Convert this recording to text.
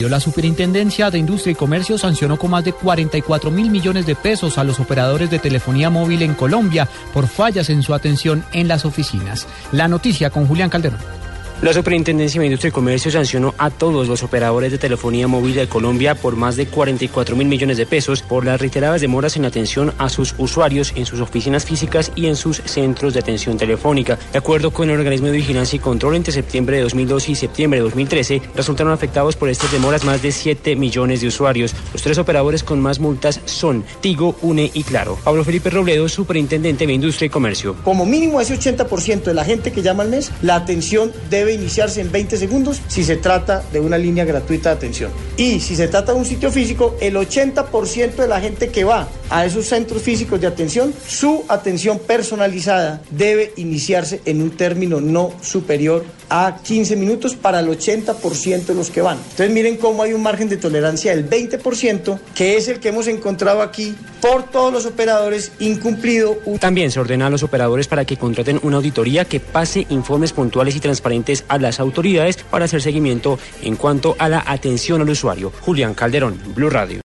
La Superintendencia de Industria y Comercio sancionó con más de 44 mil millones de pesos a los operadores de telefonía móvil en Colombia por fallas en su atención en las oficinas. La noticia con Julián Calderón. La Superintendencia de Industria y Comercio sancionó a todos los operadores de telefonía móvil de Colombia por más de 44 mil millones de pesos por las reiteradas demoras en atención a sus usuarios en sus oficinas físicas y en sus centros de atención telefónica. De acuerdo con el organismo de vigilancia y control, entre septiembre de 2012 y septiembre de 2013 resultaron afectados por estas demoras más de 7 millones de usuarios. Los tres operadores con más multas son Tigo, UNE y Claro. Pablo Felipe Robledo, Superintendente de Industria y Comercio. Como mínimo ese 80% de la gente que llama al mes, la atención debe iniciarse en 20 segundos si se trata de una línea gratuita de atención. Y si se trata de un sitio físico, el 80% de la gente que va a esos centros físicos de atención, su atención personalizada debe iniciarse en un término no superior a 15 minutos para el 80% de los que van. Entonces miren cómo hay un margen de tolerancia del 20%, que es el que hemos encontrado aquí por todos los operadores incumplido. También se ordena a los operadores para que contraten una auditoría que pase informes puntuales y transparentes a las autoridades para hacer seguimiento en cuanto a la atención al usuario. Julián Calderón, Blue Radio.